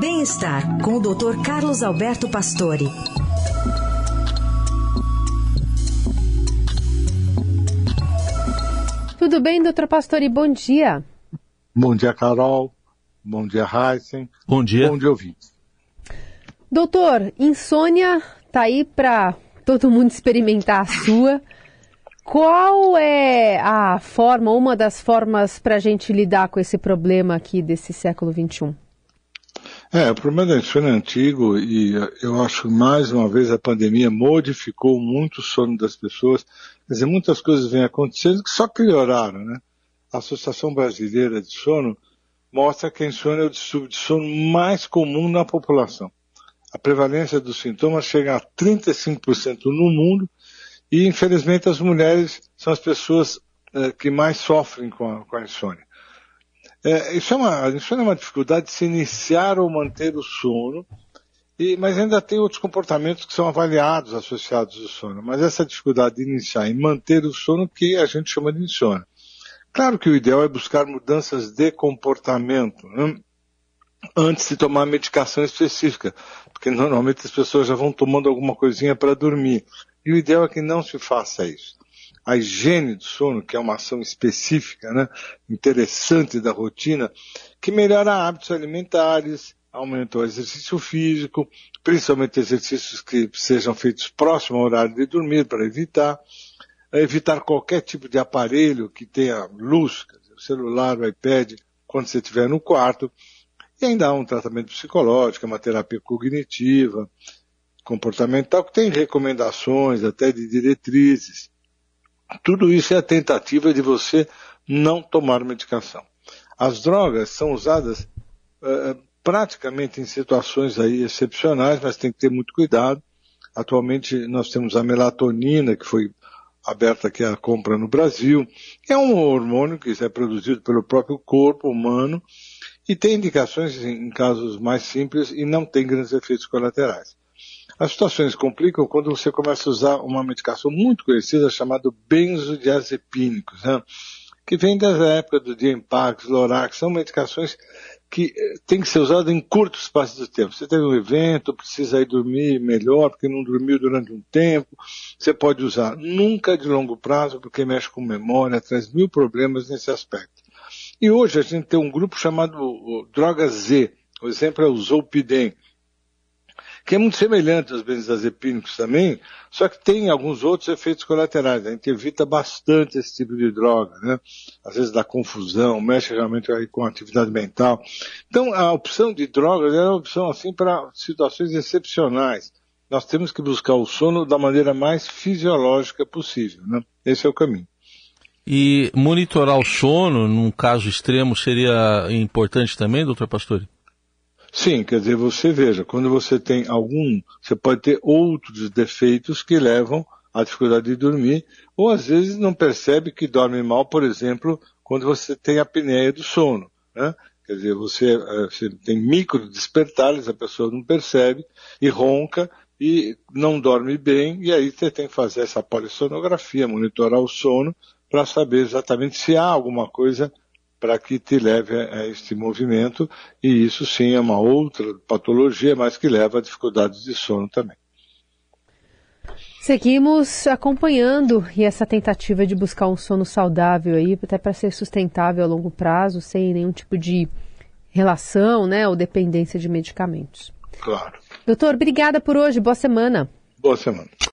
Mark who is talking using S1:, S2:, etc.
S1: Bem-estar com o Dr. Carlos Alberto Pastore.
S2: Tudo bem, doutor Pastore? Bom dia.
S3: Bom dia, Carol. Bom dia, Heisen.
S4: Bom dia.
S3: Bom dia, ouvintes.
S2: Doutor, insônia tá aí para todo mundo experimentar a sua. Qual é a forma, uma das formas para a gente lidar com esse problema aqui desse século XXI?
S3: É, o problema da insônia é antigo e eu acho que mais uma vez a pandemia modificou muito o sono das pessoas. Quer dizer, muitas coisas vêm acontecendo que só pioraram, né? A Associação Brasileira de Sono mostra que a insônia é o distúrbio de sono mais comum na população. A prevalência dos sintomas chega a 35% no mundo e, infelizmente, as mulheres são as pessoas é, que mais sofrem com a, com a insônia. É, isso é uma, insônia é uma dificuldade de se iniciar ou manter o sono, e, mas ainda tem outros comportamentos que são avaliados associados ao sono. Mas essa dificuldade de iniciar e manter o sono que a gente chama de insônia. Claro que o ideal é buscar mudanças de comportamento né? antes de tomar medicação específica, porque normalmente as pessoas já vão tomando alguma coisinha para dormir. E o ideal é que não se faça isso. A higiene do sono, que é uma ação específica, né, interessante da rotina, que melhora hábitos alimentares, aumenta o exercício físico, principalmente exercícios que sejam feitos próximo ao horário de dormir, para evitar evitar qualquer tipo de aparelho que tenha luz, celular, o iPad, quando você estiver no quarto. E ainda há um tratamento psicológico, uma terapia cognitiva, comportamental, que tem recomendações, até de diretrizes. Tudo isso é a tentativa de você não tomar medicação. As drogas são usadas uh, praticamente em situações aí excepcionais, mas tem que ter muito cuidado. Atualmente nós temos a melatonina, que foi aberta aqui a compra no Brasil. É um hormônio que é produzido pelo próprio corpo humano e tem indicações em casos mais simples e não tem grandes efeitos colaterais. As situações complicam quando você começa a usar uma medicação muito conhecida chamada benzodiazepínicos, né? que vem da época do Diempax, Lorax, são medicações que eh, tem que ser usado em curto espaço de tempo. Você teve um evento, precisa ir dormir melhor, porque não dormiu durante um tempo, você pode usar. Nunca de longo prazo, porque mexe com memória, traz mil problemas nesse aspecto. E hoje a gente tem um grupo chamado Droga Z. O exemplo é o Zolpidem que é muito semelhante aos benzodiazepínicos também, só que tem alguns outros efeitos colaterais. A gente evita bastante esse tipo de droga, né? Às vezes dá confusão, mexe realmente aí com a atividade mental. Então, a opção de drogas é uma opção assim para situações excepcionais. Nós temos que buscar o sono da maneira mais fisiológica possível, né? Esse é o caminho.
S4: E monitorar o sono, num caso extremo, seria importante também, doutor Pastore?
S3: Sim, quer dizer, você veja, quando você tem algum, você pode ter outros defeitos que levam à dificuldade de dormir, ou às vezes não percebe que dorme mal, por exemplo, quando você tem a apneia do sono, né? Quer dizer, você, eh, você tem micro despertares, a pessoa não percebe, e ronca, e não dorme bem, e aí você tem que fazer essa polissonografia, monitorar o sono, para saber exatamente se há alguma coisa para que te leve a este movimento, e isso sim é uma outra patologia, mas que leva a dificuldades de sono também.
S2: Seguimos acompanhando e essa tentativa de buscar um sono saudável aí, até para ser sustentável a longo prazo, sem nenhum tipo de relação, né, ou dependência de medicamentos.
S3: Claro.
S2: Doutor, obrigada por hoje. Boa semana.
S3: Boa semana.